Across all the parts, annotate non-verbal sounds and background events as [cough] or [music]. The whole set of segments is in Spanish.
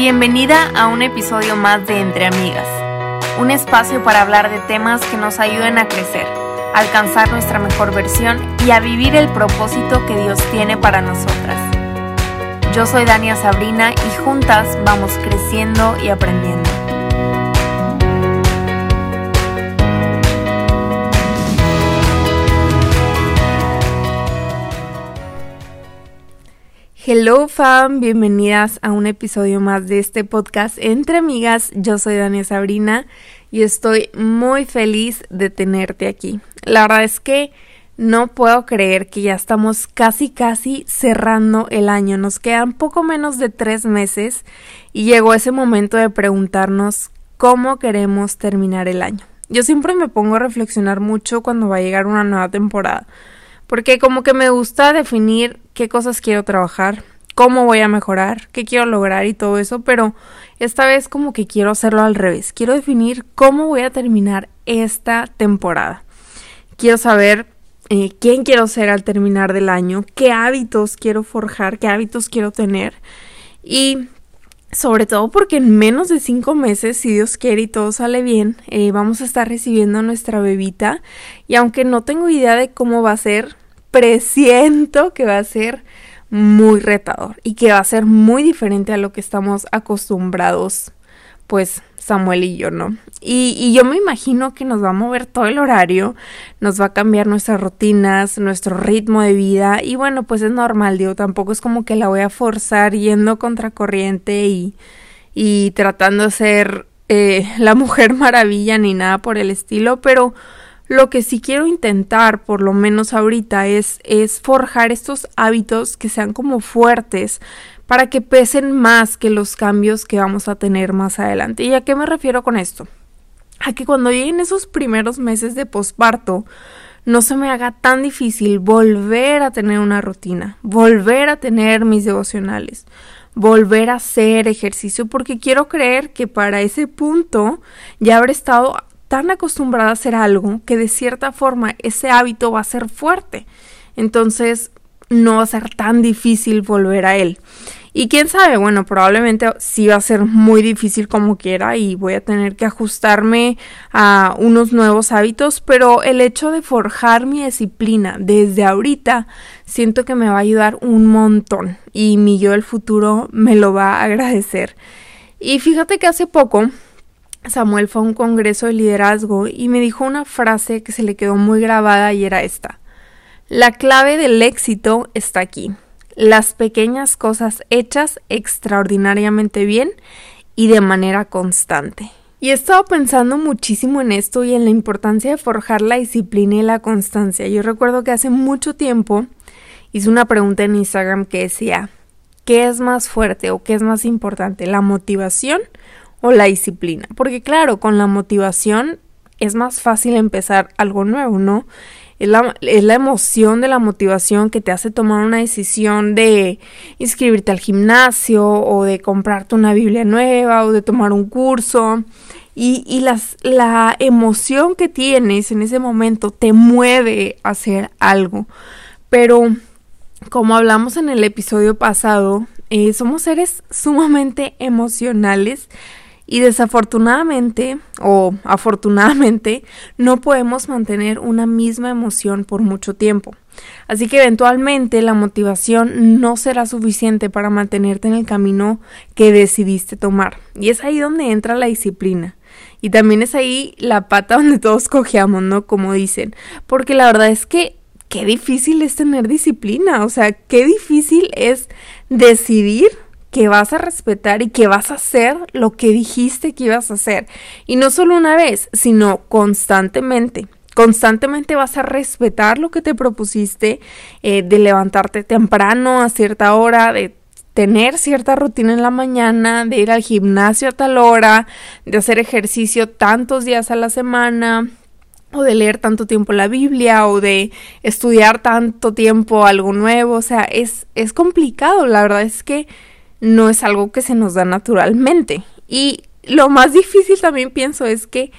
Bienvenida a un episodio más de Entre Amigas, un espacio para hablar de temas que nos ayuden a crecer, alcanzar nuestra mejor versión y a vivir el propósito que Dios tiene para nosotras. Yo soy Dania Sabrina y juntas vamos creciendo y aprendiendo. Hello fam, bienvenidas a un episodio más de este podcast Entre Amigas. Yo soy Dania Sabrina y estoy muy feliz de tenerte aquí. La verdad es que no puedo creer que ya estamos casi casi cerrando el año. Nos quedan poco menos de tres meses y llegó ese momento de preguntarnos cómo queremos terminar el año. Yo siempre me pongo a reflexionar mucho cuando va a llegar una nueva temporada porque como que me gusta definir qué cosas quiero trabajar, cómo voy a mejorar, qué quiero lograr y todo eso, pero esta vez como que quiero hacerlo al revés, quiero definir cómo voy a terminar esta temporada. Quiero saber eh, quién quiero ser al terminar del año, qué hábitos quiero forjar, qué hábitos quiero tener. Y sobre todo porque en menos de cinco meses, si Dios quiere y todo sale bien, eh, vamos a estar recibiendo nuestra bebita. Y aunque no tengo idea de cómo va a ser, presiento que va a ser muy retador y que va a ser muy diferente a lo que estamos acostumbrados, pues Samuel y yo, ¿no? Y, yo me imagino que nos va a mover todo el horario, nos va a cambiar nuestras rutinas, nuestro ritmo de vida y bueno, pues es normal, digo, tampoco es como que la voy a forzar yendo contracorriente y, y tratando de ser eh, la [laughs] mujer maravilla ni nada por el estilo, pero lo que sí quiero intentar, por lo menos ahorita, es, es forjar estos hábitos que sean como fuertes para que pesen más que los cambios que vamos a tener más adelante. ¿Y a qué me refiero con esto? A que cuando lleguen esos primeros meses de posparto, no se me haga tan difícil volver a tener una rutina, volver a tener mis devocionales, volver a hacer ejercicio, porque quiero creer que para ese punto ya habré estado tan acostumbrada a hacer algo que de cierta forma ese hábito va a ser fuerte. Entonces no va a ser tan difícil volver a él. Y quién sabe, bueno, probablemente sí va a ser muy difícil como quiera y voy a tener que ajustarme a unos nuevos hábitos, pero el hecho de forjar mi disciplina desde ahorita siento que me va a ayudar un montón y mi yo del futuro me lo va a agradecer. Y fíjate que hace poco Samuel fue a un congreso de liderazgo y me dijo una frase que se le quedó muy grabada y era esta. La clave del éxito está aquí. Las pequeñas cosas hechas extraordinariamente bien y de manera constante. Y he estado pensando muchísimo en esto y en la importancia de forjar la disciplina y la constancia. Yo recuerdo que hace mucho tiempo hice una pregunta en Instagram que decía, ¿qué es más fuerte o qué es más importante, la motivación o la disciplina. Porque claro, con la motivación es más fácil empezar algo nuevo, ¿no? Es la, emoción de la motivación que te hace tomar una decisión de inscribirte al gimnasio o de comprarte una Biblia nueva o de tomar un curso. Y, y las, la emoción que tienes en ese momento te mueve a hacer algo. Pero como hablamos en el episodio pasado, eh, somos seres sumamente emocionales y desafortunadamente o afortunadamente no podemos mantener una misma emoción por mucho tiempo. Así que eventualmente la motivación no será suficiente para mantenerte en el camino que decidiste tomar. Y es ahí donde entra la disciplina. Y también es ahí la pata donde todos cojeamos, ¿no? Como dicen. Porque la verdad es que qué difícil es tener disciplina. O sea, qué difícil es decidir que vas a respetar y que vas a hacer lo que dijiste que ibas a hacer. Y no solo una vez, sino constantemente. Constantemente vas a respetar lo que te propusiste, eh, de levantarte temprano a cierta hora, de tener cierta rutina en la mañana, de ir al gimnasio a tal hora, de hacer ejercicio tantos días a la semana, o de leer tanto tiempo la Biblia o de estudiar tanto tiempo algo nuevo, o sea, es, es complicado, la verdad es que no es algo que se nos da naturalmente. Y lo más difícil también pienso es que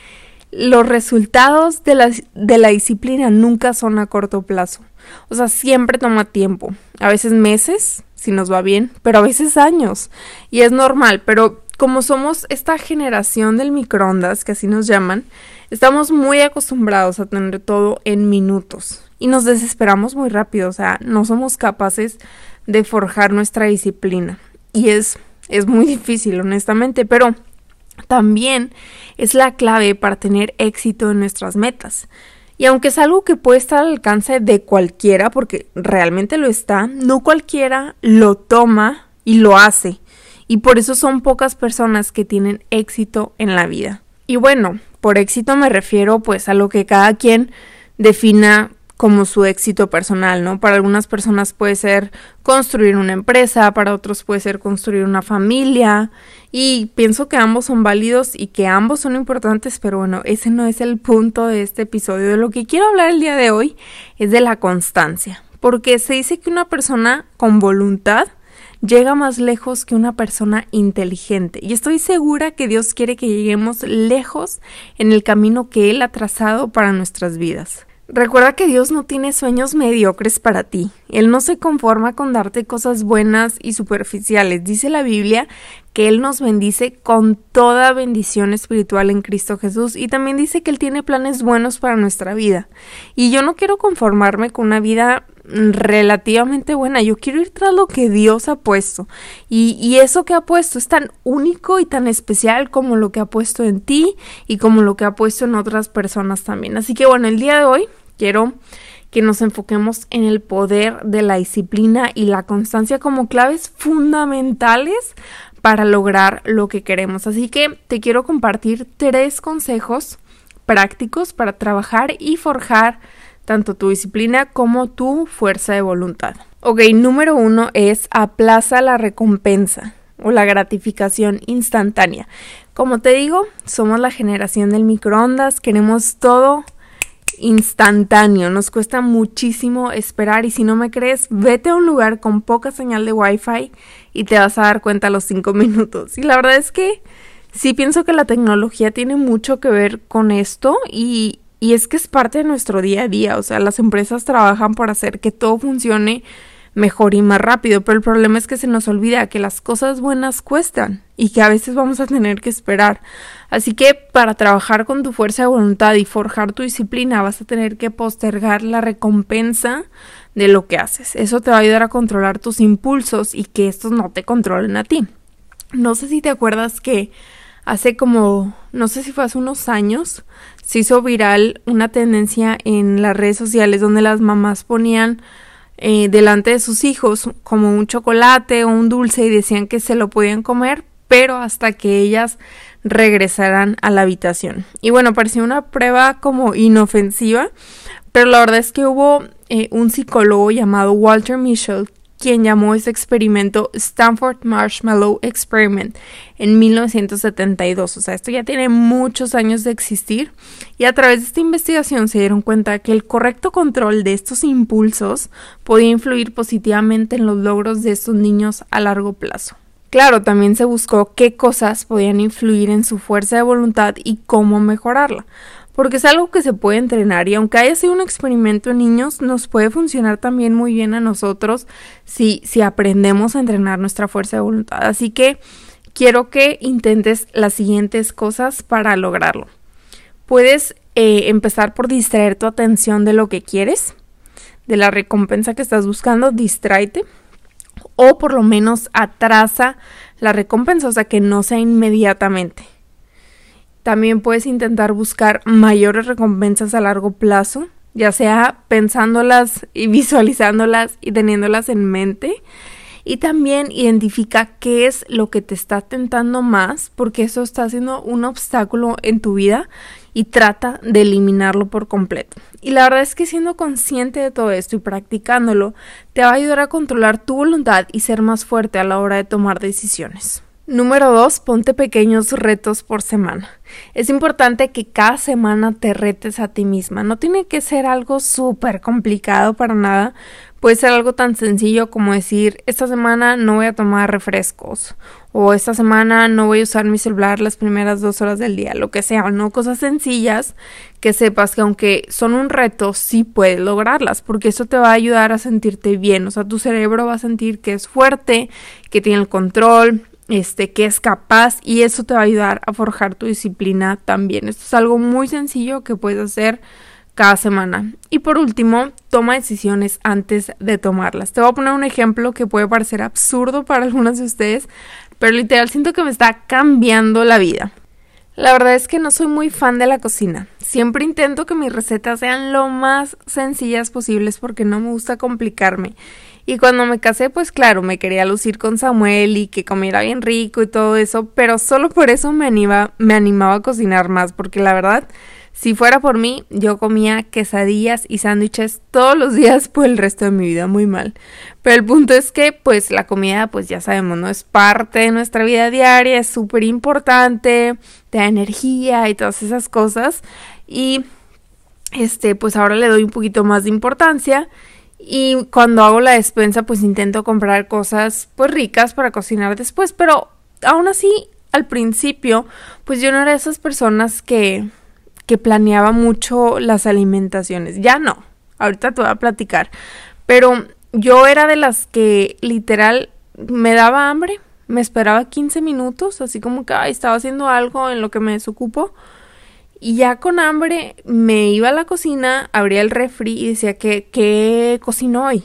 los resultados de la, de la disciplina nunca son a corto plazo. O sea, siempre toma tiempo. A veces meses, si nos va bien, pero a veces años. Y es normal, pero como somos esta generación del microondas, que así nos llaman, estamos muy acostumbrados a tener todo en minutos. Y nos desesperamos muy rápido, o sea, no somos capaces de forjar nuestra disciplina. Y es, es muy difícil, honestamente, pero también es la clave para tener éxito en nuestras metas. Y aunque es algo que puede estar al alcance de cualquiera, porque realmente lo está, no cualquiera lo toma y lo hace. Y por eso son pocas personas que tienen éxito en la vida. Y bueno, por éxito me refiero pues a lo que cada quien defina como su éxito personal, ¿no? Para algunas personas puede ser construir una empresa, para otros puede ser construir una familia y pienso que ambos son válidos y que ambos son importantes, pero bueno, ese no es el punto de este episodio. De lo que quiero hablar el día de hoy es de la constancia, porque se dice que una persona con voluntad llega más lejos que una persona inteligente. Y estoy segura que Dios quiere que lleguemos lejos en el camino que Él ha trazado para nuestras vidas. Recuerda que Dios no tiene sueños mediocres para ti. Él no se conforma con darte cosas buenas y superficiales. Dice la Biblia que Él nos bendice con toda bendición espiritual en Cristo Jesús y también dice que Él tiene planes buenos para nuestra vida. Y yo no quiero conformarme con una vida relativamente buena. Yo quiero ir tras lo que Dios ha puesto. Y, y, eso que ha puesto es tan único y tan especial como lo que ha puesto en ti y como lo que ha puesto en otras personas también. Así que bueno, el día de hoy quiero que nos enfoquemos en el poder de la disciplina y la constancia como claves fundamentales para lograr lo que queremos. Así que te quiero compartir tres consejos prácticos para trabajar y forjar tanto tu disciplina como tu fuerza de voluntad. Ok, número uno es aplaza la recompensa o la gratificación instantánea. Como te digo, somos la generación del microondas, queremos todo instantáneo, nos cuesta muchísimo esperar y si no me crees, vete a un lugar con poca señal de wifi y te vas a dar cuenta a los cinco [laughs] minutos. Y la verdad es que sí pienso que la tecnología tiene mucho que ver con esto y, y es que es parte de nuestro día a día, o sea, las empresas trabajan por hacer que todo funcione mejor y más rápido, pero el problema es que se nos olvida que las cosas buenas cuestan y que a veces vamos a tener que esperar. Así que para trabajar con tu fuerza de voluntad y forjar tu disciplina vas a tener que postergar la recompensa de lo que haces. Eso te va a ayudar a controlar tus impulsos y que estos no te controlen a ti. No sé si te acuerdas que hace como, no sé si fue hace unos años, se hizo viral una tendencia en las redes sociales donde las mamás ponían eh, delante de sus hijos como un chocolate o un dulce y decían que se lo podían comer, pero hasta que ellas regresaran a la habitación. Y bueno, parecía una prueba como inofensiva, pero la verdad es que hubo eh, un psicólogo llamado Walter Mischel quien llamó ese experimento Stanford Marshmallow Experiment en 1972. O sea, esto ya tiene muchos años de existir y a través de esta investigación se dieron cuenta que el correcto control de estos impulsos podía influir positivamente en los logros de estos niños a largo plazo. Claro, también se buscó qué cosas podían influir en su fuerza de voluntad y cómo mejorarla porque es algo que se puede entrenar y aunque haya sido un experimento en niños, nos puede funcionar también muy bien a nosotros si, si aprendemos a entrenar nuestra fuerza de voluntad. Así que quiero que intentes las siguientes cosas para lograrlo. Puedes eh, empezar por distraer tu atención de lo que quieres, de la recompensa que estás buscando, distráete o por lo menos atrasa la recompensa, o sea que no sea inmediatamente. También puedes intentar buscar mayores recompensas a largo plazo, ya sea pensándolas y visualizándolas y teniéndolas en mente. Y también identifica qué es lo que te está tentando más, porque eso está siendo un obstáculo en tu vida y trata de eliminarlo por completo. Y la verdad es que siendo consciente de todo esto y practicándolo, te va a ayudar a controlar tu voluntad y ser más fuerte a la hora de tomar decisiones. Número 2. Ponte pequeños retos por semana. Es importante que cada semana te retes a ti misma. No tiene que ser algo súper complicado para nada. Puede ser algo tan sencillo como decir, esta semana no voy a tomar refrescos o esta semana no voy a usar mi celular las primeras dos horas del día, lo que sea, ¿no? Cosas sencillas que sepas que aunque son un reto, sí puedes lograrlas, porque eso te va a ayudar a sentirte bien, o sea, tu cerebro va a sentir que es fuerte, que tiene el control, este, que es capaz y eso te va a ayudar a forjar tu disciplina también. Esto es algo muy sencillo que puedes hacer cada semana. Y por último, toma decisiones antes de tomarlas. Te voy a poner un ejemplo que puede parecer absurdo para [laughs] algunos de ustedes, pero literal siento que me está cambiando la vida. La verdad es que no soy muy fan de la cocina. Siempre intento que mis recetas sean lo más sencillas posibles porque no me gusta complicarme. Y cuando me casé, pues claro, me quería lucir con Samuel y que comiera bien rico y todo eso, pero solo por eso me, anima, me animaba a cocinar más, porque la verdad si fuera por mí, yo comía quesadillas y sándwiches todos los días por el resto de mi vida, muy mal. Pero el punto es que, pues, la comida, pues ya sabemos, ¿no? Es parte de nuestra vida diaria, es súper importante, te da energía y todas esas cosas. Y, este, pues ahora le doy un poquito más de importancia. Y cuando hago la despensa, pues intento comprar cosas, pues, ricas para cocinar después. Pero, aún así, al principio, pues yo no era de esas personas que que planeaba mucho las alimentaciones. Ya no, ahorita te voy a platicar. Pero yo era de las que literal me daba hambre, me esperaba 15 minutos, así como que estaba haciendo algo en lo que me desocupo. Y ya con hambre me iba a la cocina, abría el refri y decía que, ¿qué cocino hoy?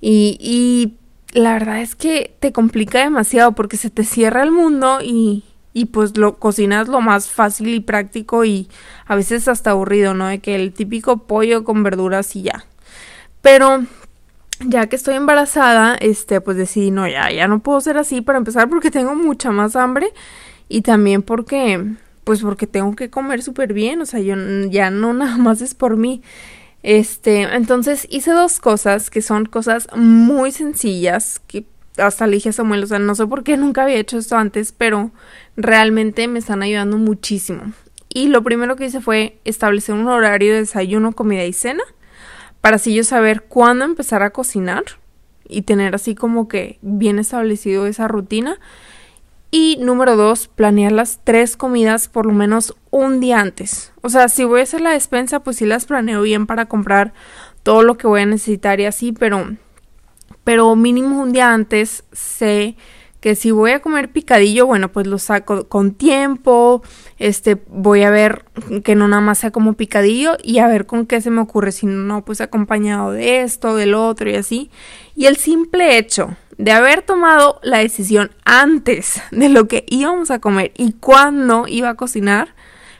Y, y la verdad es que te complica demasiado porque se te cierra el mundo y, y pues lo cocinas lo más fácil y práctico y a veces hasta aburrido, ¿no? De que el típico pollo con verduras y ya. Pero ya que estoy embarazada, este, pues decidí, no, ya, ya no puedo ser así para empezar porque tengo mucha más hambre y también porque, pues porque tengo que comer súper bien, o sea, yo ya no [laughs] nada más es por mí. Este, entonces hice dos cosas que son cosas muy sencillas que hasta le dije a Samuel, o sea, no sé por qué nunca había hecho esto antes, pero realmente me están ayudando muchísimo. Y lo primero que hice fue establecer un horario de desayuno, comida y cena, para así yo saber cuándo empezar a cocinar y tener así como que bien establecido esa rutina. Y número dos, planear las tres comidas por lo menos un día antes. O sea, si voy a hacer la despensa, pues sí las planeo bien para comprar todo lo que voy a necesitar y así, pero pero mínimo un día antes sé que si voy a comer picadillo, bueno, pues lo saco con tiempo, este, voy a ver que no nada más sea como picadillo y a ver con qué se me ocurre, si no, pues acompañado de esto, del otro y así. Y el simple hecho de haber tomado la decisión antes de lo que íbamos a comer y cuándo iba a cocinar,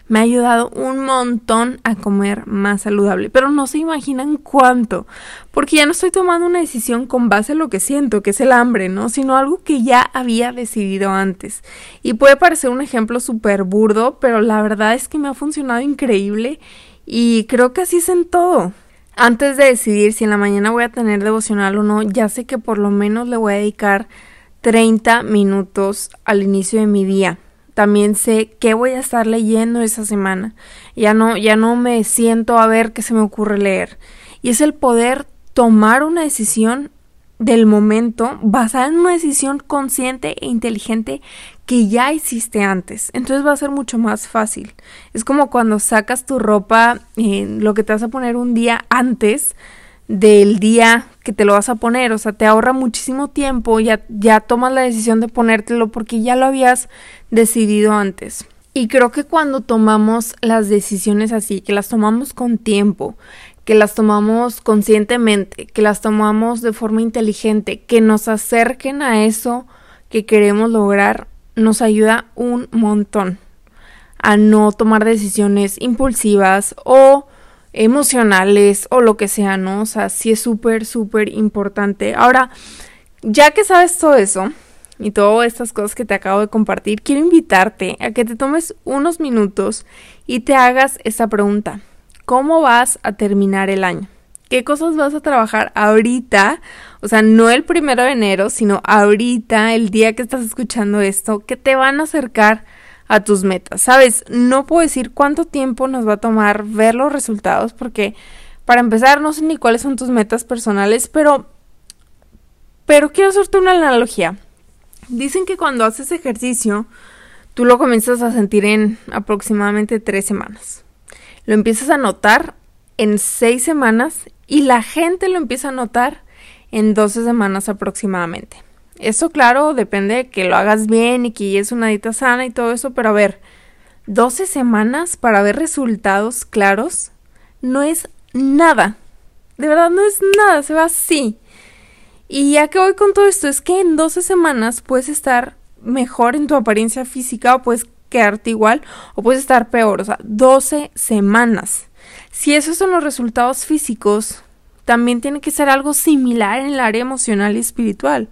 me ha ayudado un montón a comer más saludable, pero no se imaginan cuánto, porque ya no estoy tomando una decisión con base en lo que siento, que es el hambre, ¿no? Sino algo que ya había decidido antes. Y puede parecer un ejemplo súper burdo, pero la verdad es que me ha funcionado increíble y creo que así es en todo. Antes de decidir si en la mañana voy a tener devocional o no, ya sé que por lo menos le voy a dedicar 30 minutos al inicio de mi día también sé qué voy a estar leyendo esa semana. Ya no, ya no me siento a ver qué se me ocurre leer. Y es el poder tomar una decisión del momento basada en una decisión consciente e inteligente que ya hiciste antes. Entonces va a ser mucho más fácil. Es como cuando sacas tu ropa, en lo que te vas a poner un día antes del día que te lo vas a poner, o sea, te ahorra muchísimo tiempo, ya, ya tomas la decisión de ponértelo porque ya lo habías decidido antes. Y creo que cuando tomamos las decisiones así, que las tomamos con tiempo, que las tomamos conscientemente, que las tomamos de forma inteligente, que nos acerquen a eso que queremos lograr, nos ayuda un montón a no tomar decisiones impulsivas o emocionales o lo que sea, ¿no? O sea, sí es súper, súper importante. Ahora, ya que sabes todo eso y todas estas cosas que te acabo de compartir, quiero invitarte a que te tomes unos minutos y te hagas esa pregunta. ¿Cómo vas a terminar el año? ¿Qué cosas vas a trabajar ahorita? O sea, no el primero de enero, sino ahorita, el día que estás escuchando esto, que te van a acercar a tus metas. Sabes, no puedo decir cuánto tiempo nos va a tomar ver los resultados porque Para empezar, no sé ni cuáles son tus metas personales, pero pero quiero hacerte una analogía. Dicen que cuando haces ejercicio, tú lo comienzas a sentir en aproximadamente tres semanas. Lo empiezas a notar en seis semanas y la gente lo empieza a notar en 12 semanas aproximadamente. Eso, claro, depende de que lo hagas bien y que es una dieta sana y todo eso, pero a ver, 12 semanas para ver resultados claros no es nada. De verdad, no es nada, se va así. Y ya que voy con todo esto, es que en 12 semanas puedes estar mejor en tu apariencia física o puedes quedarte igual o puedes estar peor. O sea, 12 semanas. Si esos son los resultados físicos, también tiene que ser algo similar en el área emocional y espiritual.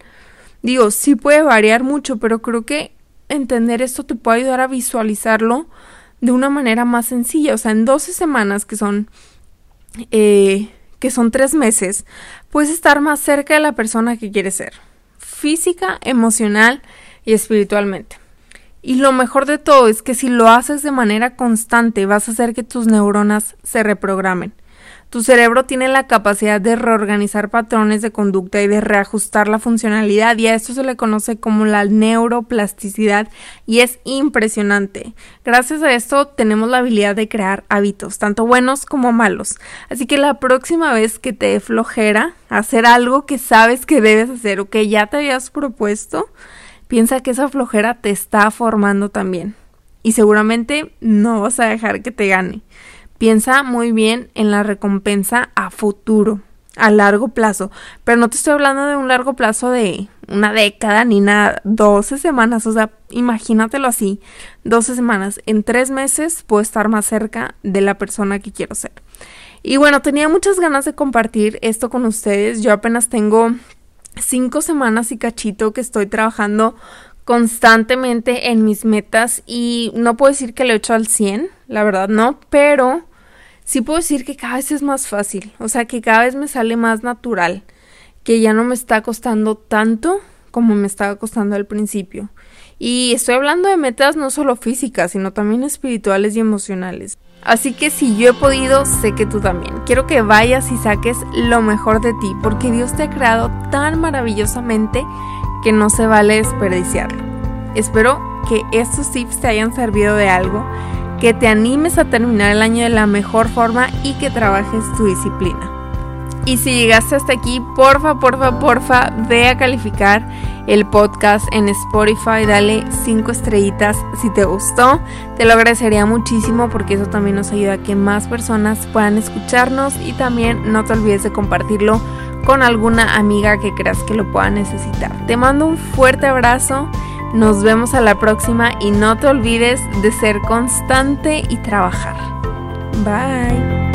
Digo, sí puede variar mucho, pero creo que entender esto te puede ayudar a visualizarlo de una manera más sencilla. O sea, en 12 semanas, que son, eh, que son tres meses, puedes estar más cerca de la persona que quieres ser. Física, emocional y espiritualmente. Y lo mejor de todo es que si lo haces de manera constante vas a hacer que tus neuronas se reprogramen. Tu cerebro tiene la capacidad de reorganizar patrones de conducta y de reajustar la funcionalidad y a esto se le conoce como la neuroplasticidad y es impresionante. Gracias a esto tenemos la habilidad de crear hábitos, tanto buenos como malos. Así que la próxima vez que te flojera hacer algo que sabes que debes hacer o que ya te habías propuesto, piensa que esa flojera te está formando también. Y seguramente no vas a dejar que te gane. Piensa muy bien en la recompensa a futuro, a largo plazo. Pero no te estoy hablando de un largo plazo de una década ni nada, 12 semanas. O sea, imagínatelo así, 12 semanas. En tres meses puedo estar más cerca de la persona que quiero ser. Y bueno, tenía muchas ganas de compartir esto con ustedes. Yo apenas tengo cinco semanas y cachito que estoy trabajando constantemente en mis metas y no puedo decir que lo he hecho al 100, la verdad no, pero sí puedo decir que cada vez es más fácil, o sea que cada vez me sale más natural, que ya no me está costando tanto como me estaba costando al principio. Y estoy hablando de metas no solo físicas, sino también espirituales y emocionales. Así que si yo he podido, sé que tú también. Quiero que vayas y saques lo mejor de ti, porque Dios te ha creado tan maravillosamente que no se vale desperdiciarlo. Espero que estos tips te hayan servido de algo, que te animes a terminar el año de la mejor forma y que trabajes tu disciplina. Y si llegaste hasta aquí, porfa, porfa, porfa, ve a calificar el podcast en Spotify, dale 5 estrellitas si te gustó. Te lo agradecería muchísimo porque eso también nos ayuda a que más personas puedan escucharnos y también no te olvides de compartirlo con alguna amiga que creas que lo pueda necesitar. Te mando un fuerte abrazo, nos vemos a la próxima y no te olvides de ser constante y trabajar. Bye.